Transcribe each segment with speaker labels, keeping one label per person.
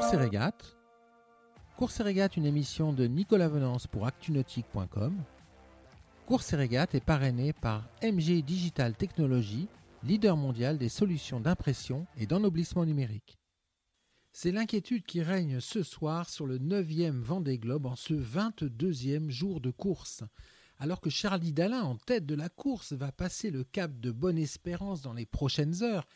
Speaker 1: Course et régate. Course régate, une émission de Nicolas Venance pour actunautique.com. Course et régate est parrainé par MG Digital Technology, leader mondial des solutions d'impression et d'ennoblissement numérique. C'est l'inquiétude qui règne ce soir sur le 9e Vendée Globe en ce 22e jour de course. Alors que Charlie Dalin, en tête de la course, va passer le cap de Bonne-Espérance dans les prochaines heures,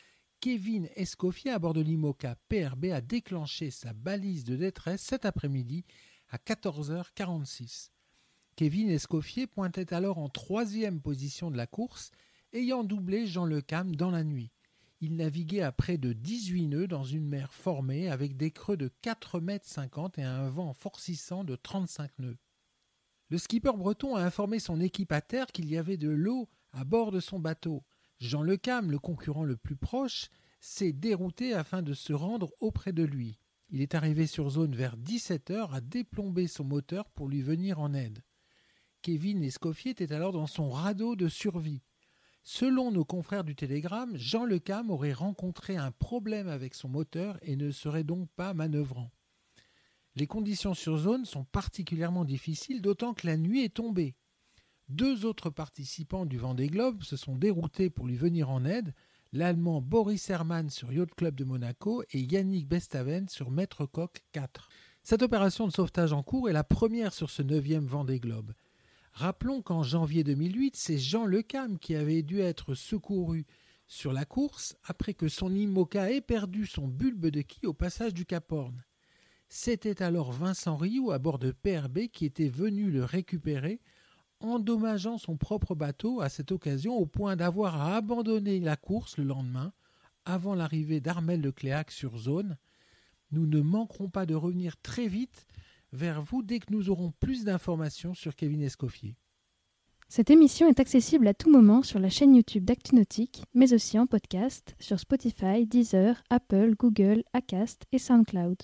Speaker 1: Kevin Escoffier à bord de l'IMOCA PRB a déclenché sa balise de détresse cet après-midi à 14h46. Kevin Escoffier pointait alors en troisième position de la course, ayant doublé Jean Lecam dans la nuit il naviguait à près de 18 nœuds dans une mer formée avec des creux de 4 mètres 50 et un vent forcissant de 35 nœuds. Le skipper breton a informé son équipe à terre qu'il y avait de l'eau à bord de son bateau. Jean Lecam, le concurrent le plus proche, s'est dérouté afin de se rendre auprès de lui. Il est arrivé sur zone vers 17 heures à déplomber son moteur pour lui venir en aide. Kevin Escoffier était alors dans son radeau de survie. Selon nos confrères du Télégramme, Jean Lecam aurait rencontré un problème avec son moteur et ne serait donc pas manœuvrant. Les conditions sur zone sont particulièrement difficiles, d'autant que la nuit est tombée. Deux autres participants du Vendée Globe se sont déroutés pour lui venir en aide, l'Allemand Boris Hermann sur Yacht Club de Monaco et Yannick Bestaven sur Maître Coq 4. Cette opération de sauvetage en cours est la première sur ce neuvième Vendée Globe. Rappelons qu'en janvier 2008, c'est Jean Lecam qui avait dû être secouru sur la course après que son IMOCA ait perdu son bulbe de quille au passage du Cap Horn. C'était alors Vincent Rioux à bord de PRB qui était venu le récupérer, endommageant son propre bateau à cette occasion au point d'avoir à abandonner la course le lendemain, avant l'arrivée d'Armel Lecléac sur zone. Nous ne manquerons pas de revenir très vite vers vous dès que nous aurons plus d'informations sur Kevin Escoffier.
Speaker 2: Cette émission est accessible à tout moment sur la chaîne YouTube d'ActuNautique, mais aussi en podcast sur Spotify, Deezer, Apple, Google, Acast et SoundCloud.